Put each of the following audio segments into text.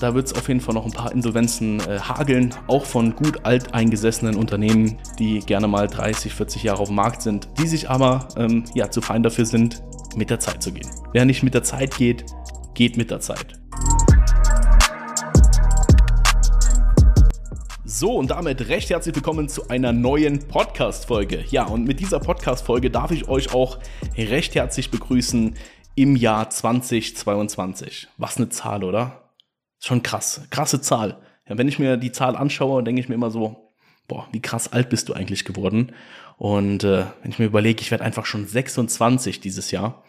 da wird es auf jeden Fall noch ein paar Insolvenzen äh, hageln, auch von gut alteingesessenen Unternehmen, die gerne mal 30, 40 Jahre auf dem Markt sind, die sich aber ähm, ja, zu fein dafür sind, mit der Zeit zu gehen. Wer nicht mit der Zeit geht, geht mit der Zeit. So, und damit recht herzlich willkommen zu einer neuen Podcast-Folge. Ja, und mit dieser Podcast-Folge darf ich euch auch recht herzlich begrüßen im Jahr 2022. Was eine Zahl, oder? Schon krass. Krasse Zahl. Ja, wenn ich mir die Zahl anschaue, denke ich mir immer so, boah, wie krass alt bist du eigentlich geworden? Und äh, wenn ich mir überlege, ich werde einfach schon 26 dieses Jahr.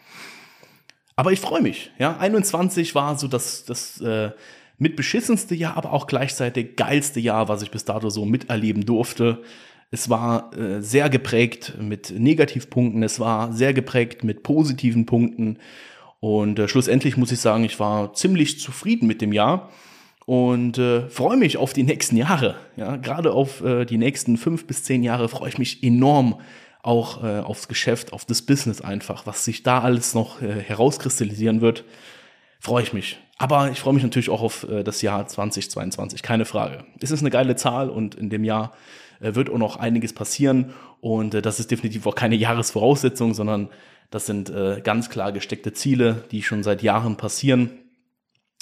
Aber ich freue mich. Ja, 21 war so das, das äh, mitbeschissenste Jahr, aber auch gleichzeitig geilste Jahr, was ich bis dato so miterleben durfte. Es war äh, sehr geprägt mit Negativpunkten, es war sehr geprägt mit positiven Punkten. Und äh, schlussendlich muss ich sagen, ich war ziemlich zufrieden mit dem Jahr und äh, freue mich auf die nächsten Jahre. Ja, gerade auf äh, die nächsten fünf bis zehn Jahre freue ich mich enorm auch äh, aufs Geschäft, auf das Business einfach, was sich da alles noch äh, herauskristallisieren wird. Freue ich mich. Aber ich freue mich natürlich auch auf äh, das Jahr 2022, keine Frage. Es ist eine geile Zahl und in dem Jahr wird auch noch einiges passieren und äh, das ist definitiv auch keine Jahresvoraussetzung, sondern das sind äh, ganz klar gesteckte Ziele, die schon seit Jahren passieren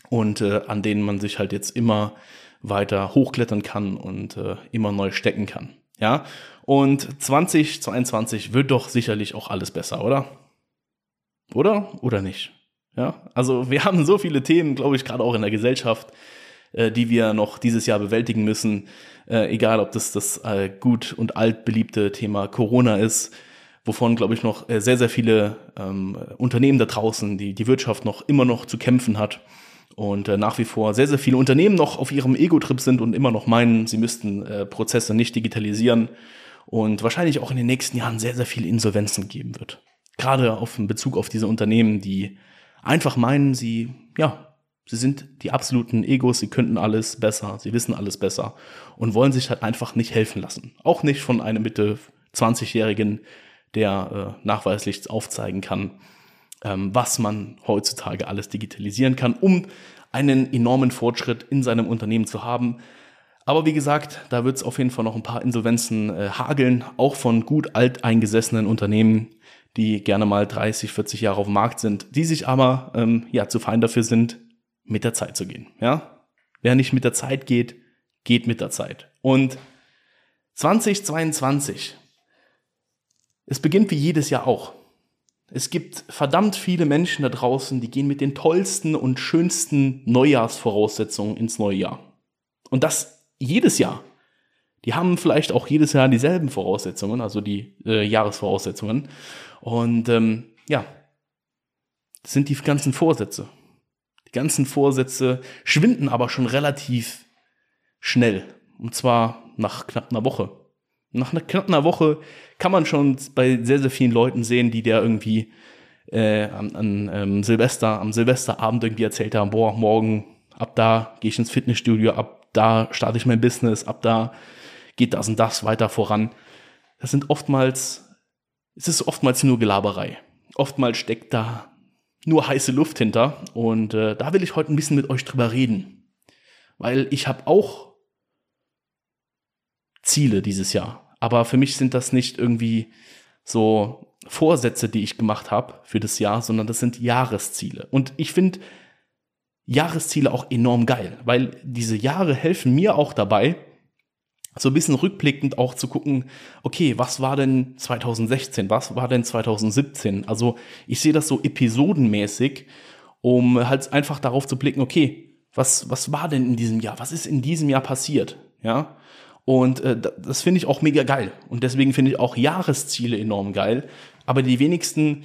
und äh, an denen man sich halt jetzt immer weiter hochklettern kann und äh, immer neu stecken kann. Ja, und 2022 wird doch sicherlich auch alles besser, oder? Oder? Oder nicht? Ja, also wir haben so viele Themen, glaube ich, gerade auch in der Gesellschaft, äh, die wir noch dieses Jahr bewältigen müssen. Äh, egal, ob das das äh, gut und alt beliebte Thema Corona ist, wovon, glaube ich, noch äh, sehr, sehr viele ähm, Unternehmen da draußen, die die Wirtschaft noch immer noch zu kämpfen hat und äh, nach wie vor sehr, sehr viele Unternehmen noch auf ihrem Ego-Trip sind und immer noch meinen, sie müssten äh, Prozesse nicht digitalisieren und wahrscheinlich auch in den nächsten Jahren sehr, sehr viele Insolvenzen geben wird. Gerade auf in Bezug auf diese Unternehmen, die einfach meinen, sie, ja, sie sind die absoluten Egos, sie könnten alles besser, sie wissen alles besser und wollen sich halt einfach nicht helfen lassen. Auch nicht von einem Mitte 20-Jährigen, der äh, nachweislich aufzeigen kann, ähm, was man heutzutage alles digitalisieren kann, um einen enormen Fortschritt in seinem Unternehmen zu haben. Aber wie gesagt, da wird es auf jeden Fall noch ein paar Insolvenzen äh, hageln, auch von gut alteingesessenen Unternehmen, die gerne mal 30, 40 Jahre auf dem Markt sind, die sich aber ähm, ja zu fein dafür sind, mit der Zeit zu gehen. Ja, wer nicht mit der Zeit geht, geht mit der Zeit. Und 2022 es beginnt wie jedes Jahr auch. Es gibt verdammt viele Menschen da draußen, die gehen mit den tollsten und schönsten Neujahrsvoraussetzungen ins neue Jahr. Und das jedes Jahr. Die haben vielleicht auch jedes Jahr dieselben Voraussetzungen, also die äh, Jahresvoraussetzungen. Und ähm, ja, das sind die ganzen Vorsätze. Die ganzen Vorsätze schwinden aber schon relativ schnell. Und zwar nach knapp einer Woche. Nach einer, knapp einer Woche kann man schon bei sehr, sehr vielen Leuten sehen, die der irgendwie äh, an, an ähm, Silvester, am Silvesterabend irgendwie erzählt haben, boah, morgen, ab da gehe ich ins Fitnessstudio, ab da starte ich mein Business, ab da geht das und das weiter voran. Das sind oftmals, es ist oftmals nur Gelaberei. Oftmals steckt da nur heiße Luft hinter und äh, da will ich heute ein bisschen mit euch drüber reden. Weil ich habe auch Ziele dieses Jahr. Aber für mich sind das nicht irgendwie so Vorsätze, die ich gemacht habe für das Jahr, sondern das sind Jahresziele. Und ich finde Jahresziele auch enorm geil, weil diese Jahre helfen mir auch dabei, so ein bisschen rückblickend auch zu gucken, okay, was war denn 2016, was war denn 2017? Also ich sehe das so episodenmäßig, um halt einfach darauf zu blicken, okay, was, was war denn in diesem Jahr? Was ist in diesem Jahr passiert? Ja, und äh, das finde ich auch mega geil. Und deswegen finde ich auch Jahresziele enorm geil. Aber die wenigsten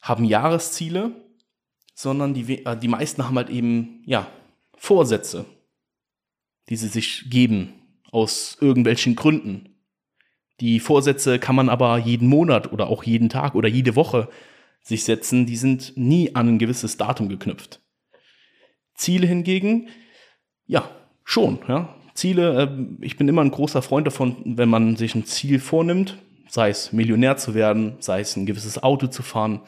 haben Jahresziele, sondern die, äh, die meisten haben halt eben, ja, Vorsätze, die sie sich geben aus irgendwelchen Gründen. Die Vorsätze kann man aber jeden Monat oder auch jeden Tag oder jede Woche sich setzen. Die sind nie an ein gewisses Datum geknüpft. Ziele hingegen, ja, schon. Ja. Ziele, äh, ich bin immer ein großer Freund davon, wenn man sich ein Ziel vornimmt, sei es Millionär zu werden, sei es ein gewisses Auto zu fahren,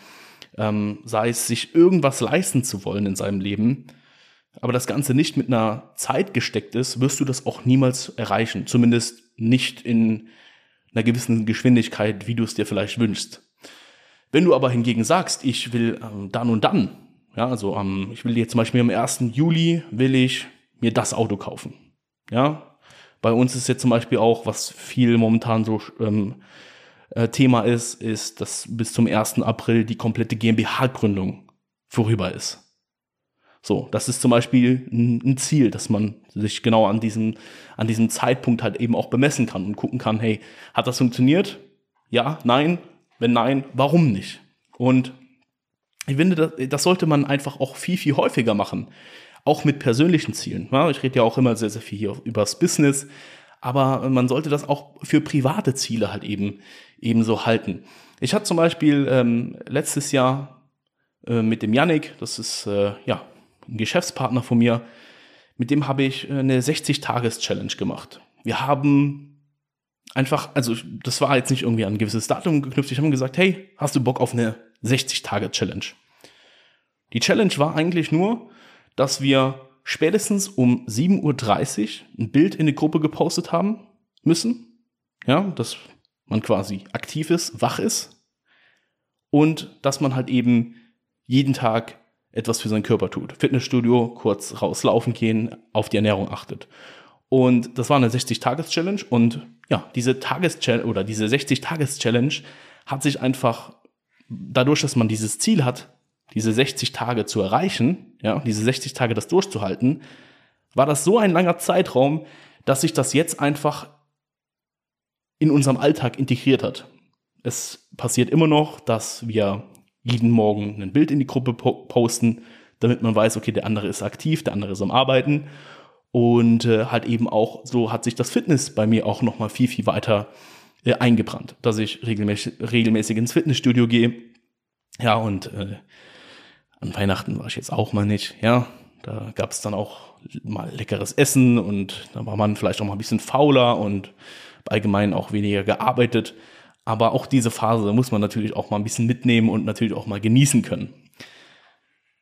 ähm, sei es sich irgendwas leisten zu wollen in seinem Leben, aber das Ganze nicht mit einer Zeit gesteckt ist, wirst du das auch niemals erreichen. Zumindest nicht in einer gewissen Geschwindigkeit, wie du es dir vielleicht wünschst. Wenn du aber hingegen sagst, ich will ähm, dann und dann, ja, also ähm, ich will jetzt zum Beispiel am 1. Juli will ich mir das Auto kaufen. Ja, bei uns ist jetzt zum Beispiel auch, was viel momentan so ähm, äh, Thema ist, ist, dass bis zum 1. April die komplette GmbH-Gründung vorüber ist. So, das ist zum Beispiel ein, Ziel, dass man sich genau an diesem, an diesem Zeitpunkt halt eben auch bemessen kann und gucken kann, hey, hat das funktioniert? Ja, nein? Wenn nein, warum nicht? Und ich finde, das, das sollte man einfach auch viel, viel häufiger machen. Auch mit persönlichen Zielen. Ich rede ja auch immer sehr, sehr viel hier übers Business, aber man sollte das auch für private Ziele halt eben ebenso halten. Ich hatte zum Beispiel ähm, letztes Jahr äh, mit dem Yannick, das ist äh, ja ein Geschäftspartner von mir, mit dem habe ich äh, eine 60-Tages-Challenge gemacht. Wir haben einfach, also das war jetzt nicht irgendwie an ein gewisses Datum geknüpft. Ich habe gesagt, hey, hast du Bock auf eine 60-Tage-Challenge? Die Challenge war eigentlich nur, dass wir spätestens um 7.30 Uhr ein Bild in eine Gruppe gepostet haben müssen. Ja, dass man quasi aktiv ist, wach ist. Und dass man halt eben jeden Tag etwas für seinen Körper tut. Fitnessstudio, kurz rauslaufen gehen, auf die Ernährung achtet. Und das war eine 60-Tages-Challenge und ja, diese Tages-Challenge oder diese 60-Tages-Challenge hat sich einfach dadurch, dass man dieses Ziel hat, diese 60 Tage zu erreichen, ja, diese 60 Tage das durchzuhalten, war das so ein langer Zeitraum, dass sich das jetzt einfach in unserem Alltag integriert hat. Es passiert immer noch, dass wir jeden Morgen ein Bild in die Gruppe posten, damit man weiß, okay, der andere ist aktiv, der andere ist am Arbeiten. Und äh, halt eben auch, so hat sich das Fitness bei mir auch nochmal viel, viel weiter äh, eingebrannt, dass ich regelmäßig, regelmäßig ins Fitnessstudio gehe. Ja, und äh, an Weihnachten war ich jetzt auch mal nicht, ja. Da gab es dann auch mal leckeres Essen und da war man vielleicht auch mal ein bisschen fauler und allgemein auch weniger gearbeitet. Aber auch diese Phase muss man natürlich auch mal ein bisschen mitnehmen und natürlich auch mal genießen können.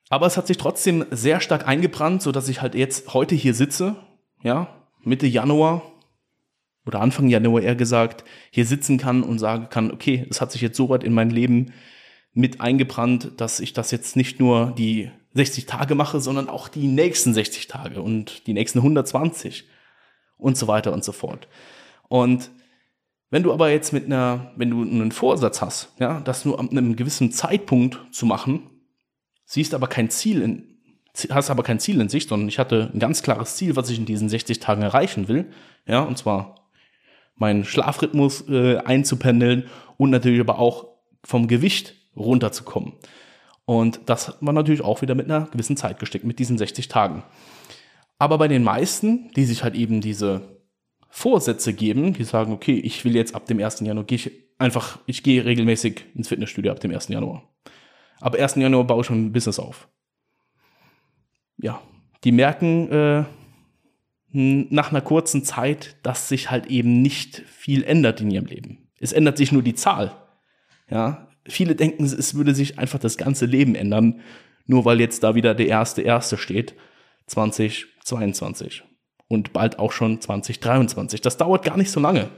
Aber es hat sich trotzdem sehr stark eingebrannt, so dass ich halt jetzt heute hier sitze, ja, Mitte Januar oder Anfang Januar eher gesagt, hier sitzen kann und sagen kann, okay, es hat sich jetzt so weit in mein Leben mit eingebrannt, dass ich das jetzt nicht nur die 60 Tage mache, sondern auch die nächsten 60 Tage und die nächsten 120 und so weiter und so fort. Und wenn du aber jetzt mit einer, wenn du einen Vorsatz hast, ja, das nur an einem gewissen Zeitpunkt zu machen, siehst aber kein Ziel in, hast aber kein Ziel in Sicht, sondern ich hatte ein ganz klares Ziel, was ich in diesen 60 Tagen erreichen will, ja, und zwar meinen Schlafrhythmus äh, einzupendeln und natürlich aber auch vom Gewicht runterzukommen. Und das war natürlich auch wieder mit einer gewissen Zeit gesteckt, mit diesen 60 Tagen. Aber bei den meisten, die sich halt eben diese Vorsätze geben, die sagen, okay, ich will jetzt ab dem 1. Januar, gehe ich einfach, ich gehe regelmäßig ins Fitnessstudio ab dem 1. Januar. Ab 1. Januar baue ich schon ein Business auf. Ja, die merken äh, nach einer kurzen Zeit, dass sich halt eben nicht viel ändert in ihrem Leben. Es ändert sich nur die Zahl. Ja, viele denken, es würde sich einfach das ganze Leben ändern, nur weil jetzt da wieder der erste erste steht, 2022 und bald auch schon 2023. Das dauert gar nicht so lange.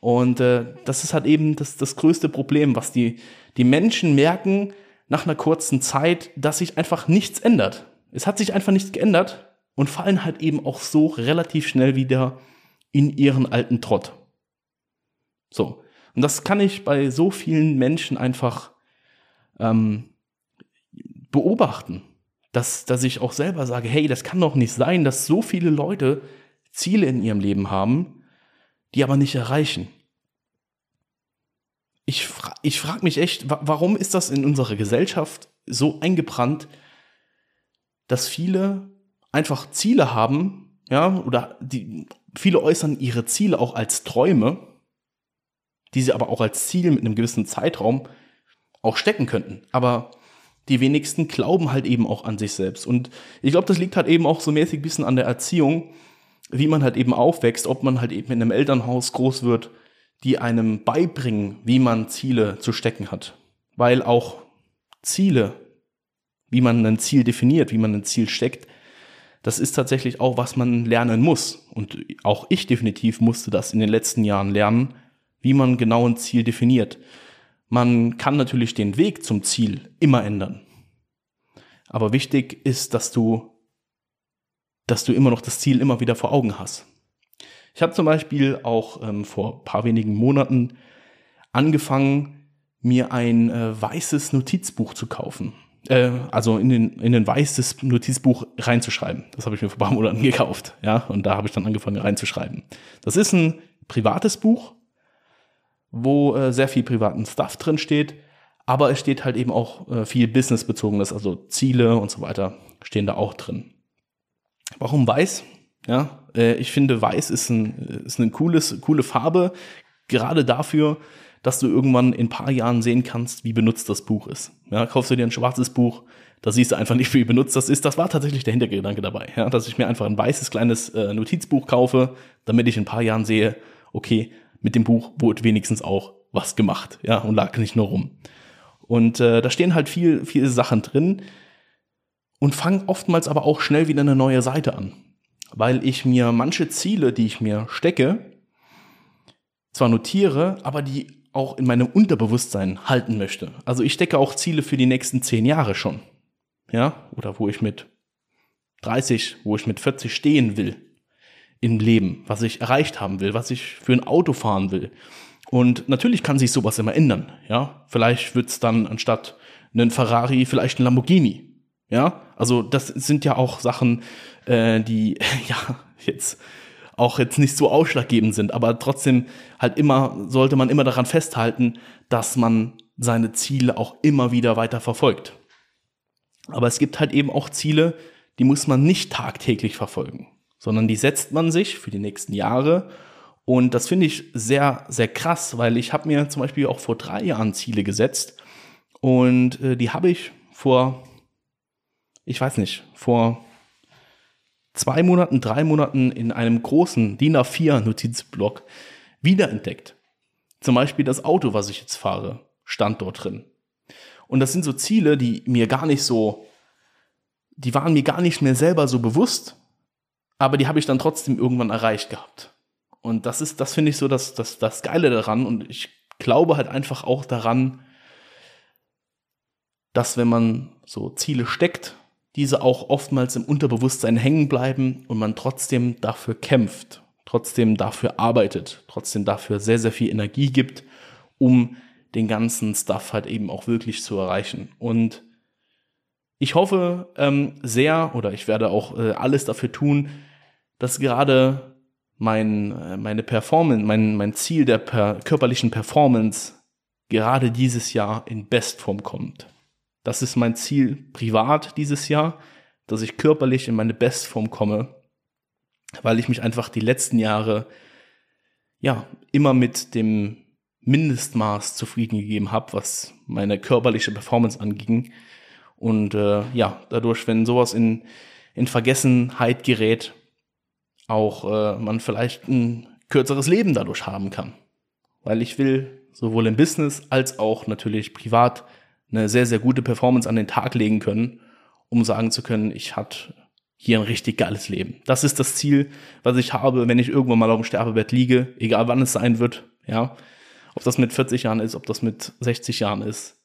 Und äh, das ist halt eben das, das größte Problem, was die, die Menschen merken nach einer kurzen Zeit, dass sich einfach nichts ändert. Es hat sich einfach nichts geändert und fallen halt eben auch so relativ schnell wieder in ihren alten Trott. So. Und das kann ich bei so vielen Menschen einfach ähm, beobachten dass, dass ich auch selber sage, hey, das kann doch nicht sein, dass so viele Leute Ziele in ihrem Leben haben, die aber nicht erreichen. Ich, fra ich frage mich echt, warum ist das in unserer Gesellschaft so eingebrannt, dass viele einfach Ziele haben, ja, oder die, viele äußern ihre Ziele auch als Träume, die sie aber auch als Ziel mit einem gewissen Zeitraum auch stecken könnten. Aber die wenigsten glauben halt eben auch an sich selbst. Und ich glaube, das liegt halt eben auch so mäßig ein bisschen an der Erziehung, wie man halt eben aufwächst, ob man halt eben in einem Elternhaus groß wird, die einem beibringen, wie man Ziele zu stecken hat. Weil auch Ziele, wie man ein Ziel definiert, wie man ein Ziel steckt, das ist tatsächlich auch, was man lernen muss. Und auch ich definitiv musste das in den letzten Jahren lernen, wie man genau ein Ziel definiert. Man kann natürlich den Weg zum Ziel immer ändern. Aber wichtig ist, dass du, dass du immer noch das Ziel immer wieder vor Augen hast. Ich habe zum Beispiel auch ähm, vor paar wenigen Monaten angefangen, mir ein äh, weißes Notizbuch zu kaufen. Äh, also in, den, in ein weißes Notizbuch reinzuschreiben. Das habe ich mir vor ein paar Monaten gekauft. Ja, und da habe ich dann angefangen reinzuschreiben. Das ist ein privates Buch, wo äh, sehr viel privaten Stuff drin steht, aber es steht halt eben auch äh, viel businessbezogenes, also Ziele und so weiter stehen da auch drin. Warum weiß? Ja, äh, ich finde weiß ist, ein, ist eine cooles, coole Farbe, gerade dafür, dass du irgendwann in ein paar Jahren sehen kannst, wie benutzt das Buch ist. Ja, kaufst du dir ein schwarzes Buch, da siehst du einfach nicht, wie benutzt das ist. Das war tatsächlich der Hintergedanke dabei, ja, dass ich mir einfach ein weißes kleines äh, Notizbuch kaufe, damit ich in ein paar Jahren sehe, okay, mit dem Buch wurde wenigstens auch was gemacht, ja, und lag nicht nur rum. Und äh, da stehen halt viel, viele Sachen drin und fangen oftmals aber auch schnell wieder eine neue Seite an, weil ich mir manche Ziele, die ich mir stecke, zwar notiere, aber die auch in meinem Unterbewusstsein halten möchte. Also ich stecke auch Ziele für die nächsten zehn Jahre schon, ja, oder wo ich mit 30, wo ich mit 40 stehen will im Leben, was ich erreicht haben will, was ich für ein Auto fahren will. Und natürlich kann sich sowas immer ändern. Ja, vielleicht wird's dann anstatt einen Ferrari vielleicht ein Lamborghini. Ja, also das sind ja auch Sachen, äh, die ja jetzt auch jetzt nicht so ausschlaggebend sind, aber trotzdem halt immer sollte man immer daran festhalten, dass man seine Ziele auch immer wieder weiter verfolgt. Aber es gibt halt eben auch Ziele, die muss man nicht tagtäglich verfolgen sondern die setzt man sich für die nächsten Jahre. Und das finde ich sehr, sehr krass, weil ich habe mir zum Beispiel auch vor drei Jahren Ziele gesetzt und äh, die habe ich vor, ich weiß nicht, vor zwei Monaten, drei Monaten in einem großen DIN A4 Notizblock wiederentdeckt. Zum Beispiel das Auto, was ich jetzt fahre, stand dort drin. Und das sind so Ziele, die mir gar nicht so, die waren mir gar nicht mehr selber so bewusst, aber die habe ich dann trotzdem irgendwann erreicht gehabt. Und das ist, das finde ich so das, das, das Geile daran. Und ich glaube halt einfach auch daran, dass wenn man so Ziele steckt, diese auch oftmals im Unterbewusstsein hängen bleiben und man trotzdem dafür kämpft, trotzdem dafür arbeitet, trotzdem dafür sehr, sehr viel Energie gibt, um den ganzen Stuff halt eben auch wirklich zu erreichen. Und ich hoffe ähm, sehr, oder ich werde auch äh, alles dafür tun, dass gerade mein, äh, meine Performance, mein, mein Ziel der per körperlichen Performance gerade dieses Jahr in Bestform kommt. Das ist mein Ziel privat dieses Jahr, dass ich körperlich in meine Bestform komme, weil ich mich einfach die letzten Jahre ja immer mit dem Mindestmaß zufrieden gegeben habe, was meine körperliche Performance anging. Und äh, ja, dadurch, wenn sowas in, in Vergessenheit gerät, auch äh, man vielleicht ein kürzeres Leben dadurch haben kann. Weil ich will sowohl im Business als auch natürlich privat eine sehr, sehr gute Performance an den Tag legen können, um sagen zu können, ich hatte hier ein richtig geiles Leben. Das ist das Ziel, was ich habe, wenn ich irgendwann mal auf dem Sterbebett liege, egal wann es sein wird, ja. Ob das mit 40 Jahren ist, ob das mit 60 Jahren ist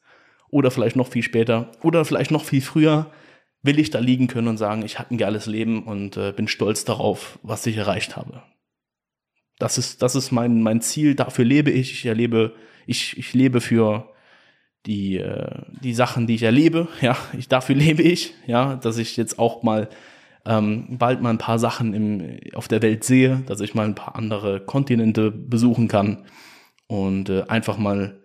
oder vielleicht noch viel später oder vielleicht noch viel früher will ich da liegen können und sagen, ich hatte ein geiles Leben und äh, bin stolz darauf, was ich erreicht habe. Das ist, das ist mein, mein Ziel, dafür lebe ich. Ich erlebe, ich, ich lebe für die, äh, die Sachen, die ich erlebe. Ja, ich, dafür lebe ich, ja, dass ich jetzt auch mal ähm, bald mal ein paar Sachen im, auf der Welt sehe, dass ich mal ein paar andere Kontinente besuchen kann und äh, einfach mal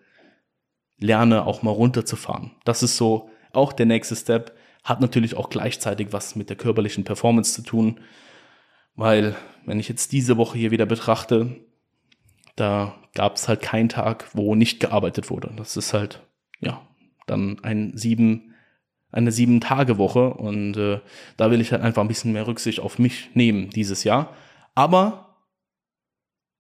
lerne, auch mal runterzufahren. Das ist so auch der nächste Step hat natürlich auch gleichzeitig was mit der körperlichen Performance zu tun, weil wenn ich jetzt diese Woche hier wieder betrachte, da gab es halt keinen Tag, wo nicht gearbeitet wurde. Das ist halt, ja, dann ein sieben, eine sieben Tage Woche und äh, da will ich halt einfach ein bisschen mehr Rücksicht auf mich nehmen dieses Jahr. Aber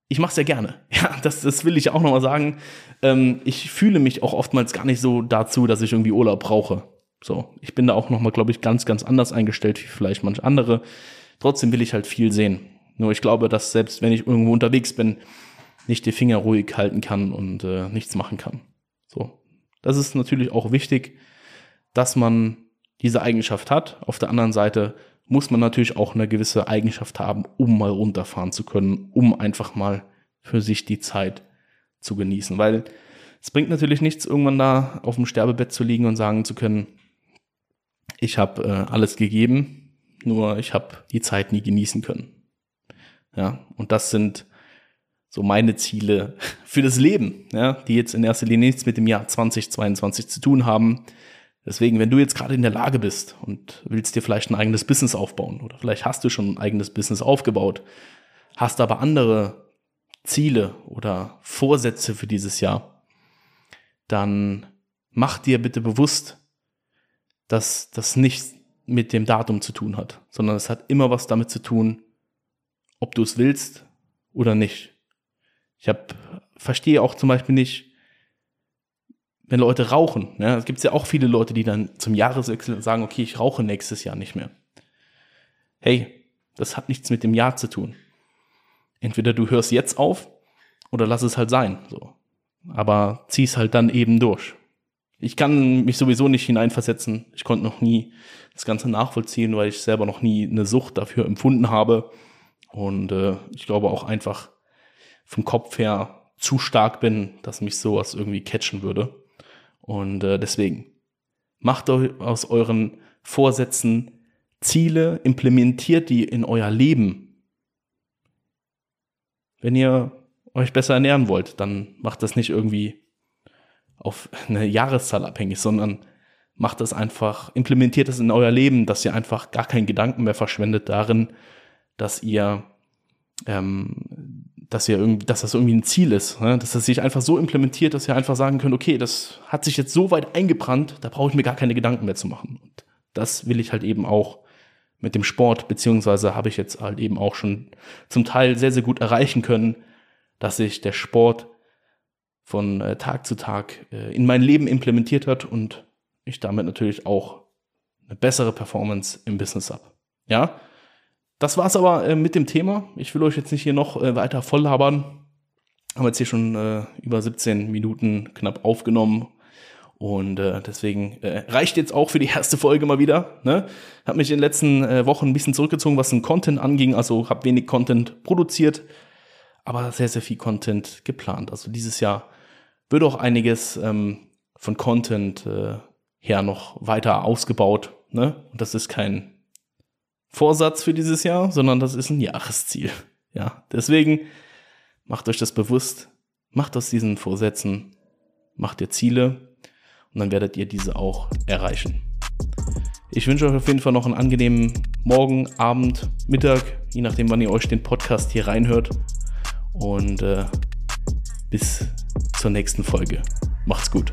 ich mache es ja gerne. Ja, das, das will ich auch nochmal sagen. Ähm, ich fühle mich auch oftmals gar nicht so dazu, dass ich irgendwie Urlaub brauche. So, ich bin da auch nochmal, glaube ich, ganz, ganz anders eingestellt wie vielleicht manche andere. Trotzdem will ich halt viel sehen. Nur ich glaube, dass selbst wenn ich irgendwo unterwegs bin, nicht die Finger ruhig halten kann und äh, nichts machen kann. So, das ist natürlich auch wichtig, dass man diese Eigenschaft hat. Auf der anderen Seite muss man natürlich auch eine gewisse Eigenschaft haben, um mal runterfahren zu können, um einfach mal für sich die Zeit zu genießen. Weil es bringt natürlich nichts, irgendwann da auf dem Sterbebett zu liegen und sagen zu können, ich habe äh, alles gegeben, nur ich habe die Zeit nie genießen können. Ja, und das sind so meine Ziele für das Leben, ja, die jetzt in erster Linie nichts mit dem Jahr 2022 zu tun haben. Deswegen, wenn du jetzt gerade in der Lage bist und willst dir vielleicht ein eigenes Business aufbauen oder vielleicht hast du schon ein eigenes Business aufgebaut, hast aber andere Ziele oder Vorsätze für dieses Jahr, dann mach dir bitte bewusst, dass das nichts mit dem Datum zu tun hat, sondern es hat immer was damit zu tun, ob du es willst oder nicht. Ich hab, verstehe auch zum Beispiel nicht, wenn Leute rauchen. Ja, es gibt ja auch viele Leute, die dann zum Jahreswechsel sagen, okay, ich rauche nächstes Jahr nicht mehr. Hey, das hat nichts mit dem Jahr zu tun. Entweder du hörst jetzt auf oder lass es halt sein. So. Aber zieh es halt dann eben durch. Ich kann mich sowieso nicht hineinversetzen. Ich konnte noch nie das Ganze nachvollziehen, weil ich selber noch nie eine Sucht dafür empfunden habe. Und äh, ich glaube auch einfach vom Kopf her zu stark bin, dass mich sowas irgendwie catchen würde. Und äh, deswegen macht aus euren Vorsätzen Ziele, implementiert die in euer Leben. Wenn ihr euch besser ernähren wollt, dann macht das nicht irgendwie auf eine Jahreszahl abhängig, sondern macht das einfach, implementiert das in euer Leben, dass ihr einfach gar keinen Gedanken mehr verschwendet darin, dass ihr, ähm, dass ihr irgendwie, dass das irgendwie ein Ziel ist, ne? dass das sich einfach so implementiert, dass ihr einfach sagen könnt, okay, das hat sich jetzt so weit eingebrannt, da brauche ich mir gar keine Gedanken mehr zu machen. Und das will ich halt eben auch mit dem Sport, beziehungsweise habe ich jetzt halt eben auch schon zum Teil sehr, sehr gut erreichen können, dass sich der Sport von äh, Tag zu Tag äh, in mein Leben implementiert hat und ich damit natürlich auch eine bessere Performance im Business habe. Ja, das war's aber äh, mit dem Thema. Ich will euch jetzt nicht hier noch weiter voll labern. Haben jetzt hier schon über 17 Minuten knapp aufgenommen. Und deswegen reicht jetzt auch für die erste Folge mal wieder. Ne? Hab mich in den letzten Wochen ein bisschen zurückgezogen, was den Content anging. Also habe wenig Content produziert, aber sehr, sehr viel Content geplant. Also dieses Jahr wird auch einiges ähm, von Content äh, her noch weiter ausgebaut. Ne? Und das ist kein Vorsatz für dieses Jahr, sondern das ist ein Jahresziel. Ja, deswegen macht euch das bewusst, macht aus diesen Vorsätzen, macht ihr Ziele und dann werdet ihr diese auch erreichen. Ich wünsche euch auf jeden Fall noch einen angenehmen Morgen, Abend, Mittag, je nachdem, wann ihr euch den Podcast hier reinhört. Und äh, bis zur nächsten Folge. Macht's gut.